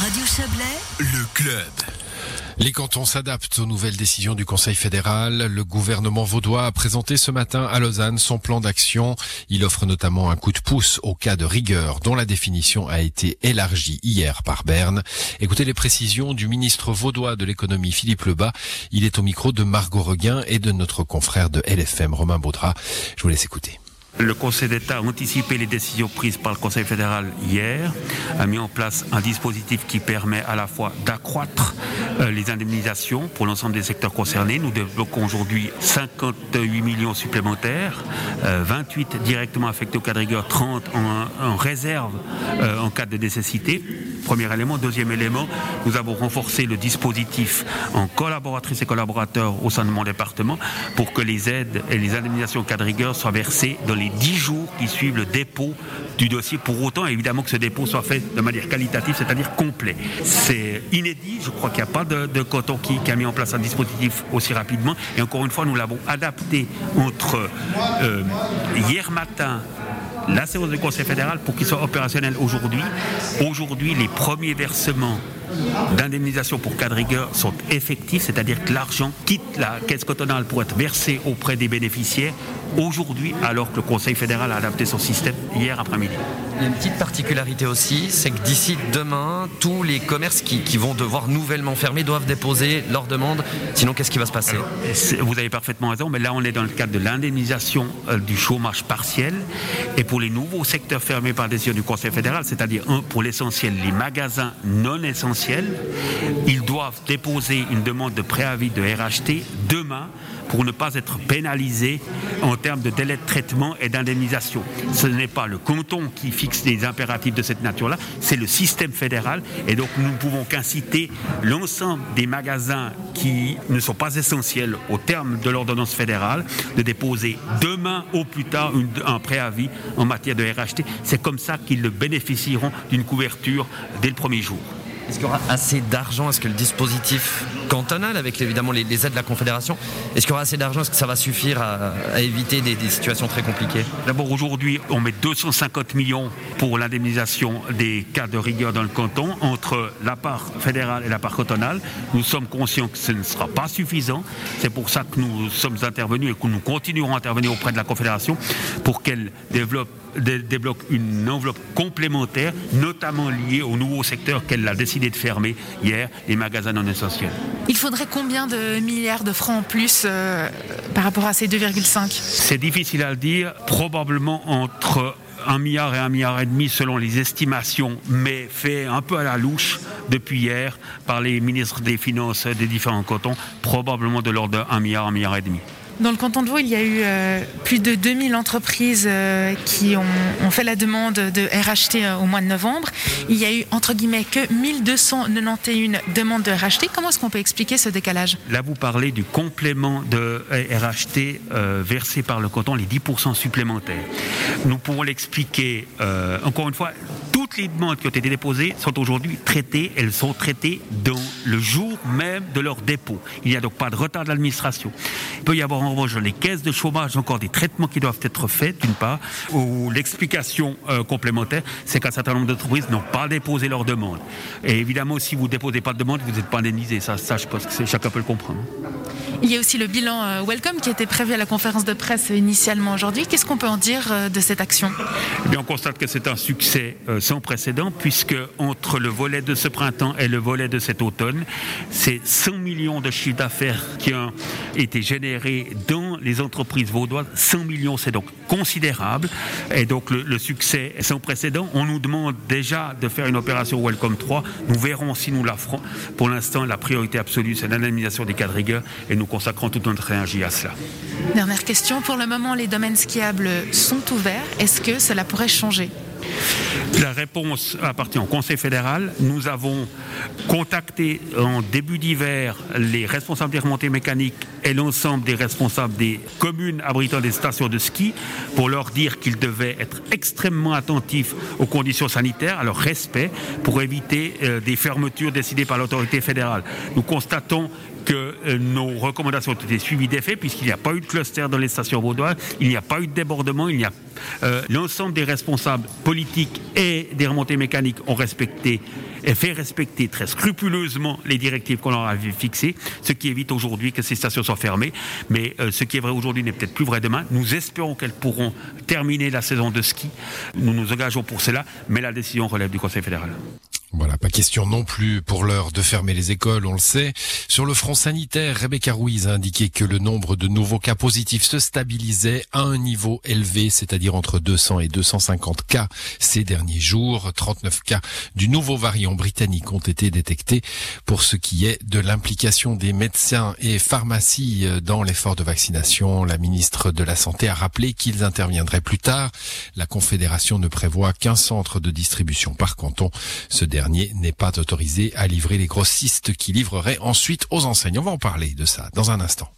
Radio Chablais, le club. Les cantons s'adaptent aux nouvelles décisions du Conseil fédéral. Le gouvernement vaudois a présenté ce matin à Lausanne son plan d'action. Il offre notamment un coup de pouce au cas de rigueur dont la définition a été élargie hier par Berne. Écoutez les précisions du ministre vaudois de l'économie Philippe Lebas. Il est au micro de Margot Reguin et de notre confrère de LFM Romain Baudra. Je vous laisse écouter. Le Conseil d'État a anticipé les décisions prises par le Conseil fédéral hier, a mis en place un dispositif qui permet à la fois d'accroître euh, les indemnisations pour l'ensemble des secteurs concernés. Nous débloquons aujourd'hui 58 millions supplémentaires, 28 euh, directement affectés au cas de rigueur, 30 en, réserve euh, en cas de nécessité. Premier élément. Deuxième élément, nous avons renforcé le dispositif en collaboratrices et collaborateurs au sein de mon département pour que les aides et les indemnisations au cas de rigueur soient versées dans les 10 jours qui suivent le dépôt du dossier. Pour autant, évidemment, que ce dépôt soit fait de manière qualitative, c'est-à-dire complet. C'est inédit. Je crois qu'il n'y a pas de, de coton qui, a mis en place un dispositif aussi rapidement. Et encore une fois, nous l'avons adapté entre euh, hier matin la séance du Conseil fédéral pour qu'il soit opérationnel aujourd'hui. Aujourd'hui, les premiers versements d'indemnisation pour cas de rigueur sont effectifs, c'est-à-dire que l'argent quitte la caisse cotonale pour être versé auprès des bénéficiaires aujourd'hui, alors que le Conseil fédéral a adapté son système hier après-midi. Une petite particularité aussi, c'est que d'ici demain, tous les commerces qui, vont devoir nouvellement fermer doivent déposer leur demande. Sinon, qu'est-ce qui va se passer? Vous avez parfaitement raison, mais là, on est dans le cadre de l'indemnisation euh, du chômage partiel. Et pour les nouveaux secteurs fermés par décision du Conseil fédéral, c'est-à-dire pour l'essentiel, les magasins non essentiels, ils doivent déposer une demande de préavis de RHT demain pour ne pas être pénalisés en termes de délai de traitement et d'indemnisation. Ce n'est pas le canton qui fixe les impératifs de cette nature-là, c'est le système fédéral. Et donc nous ne pouvons qu'inciter l'ensemble des magasins qui ne sont pas essentiels au terme de l'ordonnance fédérale de déposer demain au plus tard un préavis en matière de RHT. C'est comme ça qu'ils bénéficieront d'une couverture dès le premier jour. Est-ce qu'il y aura assez d'argent? Est-ce que le dispositif cantonal, avec évidemment les, aides de la Confédération, est-ce qu'il y aura assez d'argent? Est-ce que ça va suffire à, éviter des, situations très compliquées? D'abord, aujourd'hui, on met 250 millions pour l'indemnisation des cas de rigueur dans le canton entre la part fédérale et la part cantonale. Nous sommes conscients que ce ne sera pas suffisant. C'est pour ça que nous sommes intervenus et que nous continuerons à intervenir auprès de la Confédération pour qu'elle développe débloque une enveloppe complémentaire, notamment liée au nouveau secteur qu'elle a décidé de fermer hier, les magasins non essentiels. Il faudrait combien de milliards de francs en plus euh, par rapport à ces 2,5 C'est difficile à le dire, probablement entre un milliard et un milliard et demi selon les estimations, mais fait un peu à la louche depuis hier par les ministres des Finances des différents cantons, probablement de l'ordre d'un milliard, un milliard et demi. Dans le canton de Vaud, il y a eu euh, plus de 2000 entreprises euh, qui ont, fait la demande de RHT euh, au mois de novembre. Il y a eu, entre guillemets, que 1291 demandes de RHT. Comment est-ce qu'on peut expliquer ce décalage? Là, vous parlez du complément de RHT versé par le canton, les 10% supplémentaires. Nous pouvons l'expliquer, encore une fois, toutes les demandes qui ont été déposées sont aujourd'hui traitées, elles sont traitées dans le jour même de leur dépôt. Il n'y a donc pas de retard de l'administration. Il peut y avoir en revanche dans les caisses de chômage encore des traitements qui doivent être faits, d'une part, ou l'explication euh, complémentaire, c'est qu'un certain nombre d'entreprises n'ont pas déposé leur demande. Et évidemment, si vous ne déposez pas de demande, vous n'êtes pas indemnisé. Ça, ça, je pense que chacun peut le comprendre. Il y a aussi le bilan euh, Welcome qui était prévu à la conférence de presse initialement aujourd'hui. Qu'est-ce qu'on peut en dire euh, de cette action? Eh bien, On constate que c'est un succès sans précédent puisque entre le volet de ce printemps et le volet de cet automne, c'est 100 millions de chiffres d'affaires qui ont été générés dans les entreprises vaudoises. 100 millions, c'est donc considérable. Et donc le, succès est sans précédent. On nous demande déjà de faire une opération Welcome 3. Nous verrons si nous la ferons. Pour l'instant, la priorité absolue, c'est l'indemnisation des cas de rigueur et nous consacrons toute notre énergie à cela. Dernière question. Pour le moment, les domaines skiables sont ouverts. Est-ce que cela pourrait changer? La réponse appartient au Conseil fédéral. Nous avons contacté en début d'hiver les responsables des remontées mécaniques et l'ensemble des responsables des communes abritant des stations de ski pour leur dire qu'ils devaient être extrêmement attentifs aux conditions sanitaires, à leur respect, pour éviter euh, des fermetures décidées par l'autorité fédérale. Nous constatons que euh, nos recommandations ont été suivies d'effet puisqu'il n'y a pas eu de cluster dans les stations vaudoises, il n'y a pas eu de débordement, il n'y a euh, l'ensemble des responsables politiques et des remontées mécaniques ont respecté et fait respecter très scrupuleusement les directives qu'on leur avait fixées, ce qui évite aujourd'hui que ces stations soient fermées. Mais euh, ce qui est vrai aujourd'hui n'est peut-être plus vrai demain. Nous espérons qu'elles pourront terminer la saison de ski. Nous nous engageons pour cela, mais la décision relève du Conseil fédéral. Voilà, pas question non plus pour l'heure de fermer les écoles, on le sait. Sur le front sanitaire, Rebecca Ruiz a indiqué que le nombre de nouveaux cas positifs se stabilisait à un niveau élevé, c'est-à-dire entre 200 et 250 cas ces derniers jours. 39 cas du nouveau variant britannique ont été détectés. Pour ce qui est de l'implication des médecins et pharmacies dans l'effort de vaccination, la ministre de la Santé a rappelé qu'ils interviendraient plus tard. La Confédération ne prévoit qu'un centre de distribution par canton. N'est pas autorisé à livrer les grossistes qui livreraient ensuite aux enseignes. On va en parler de ça dans un instant.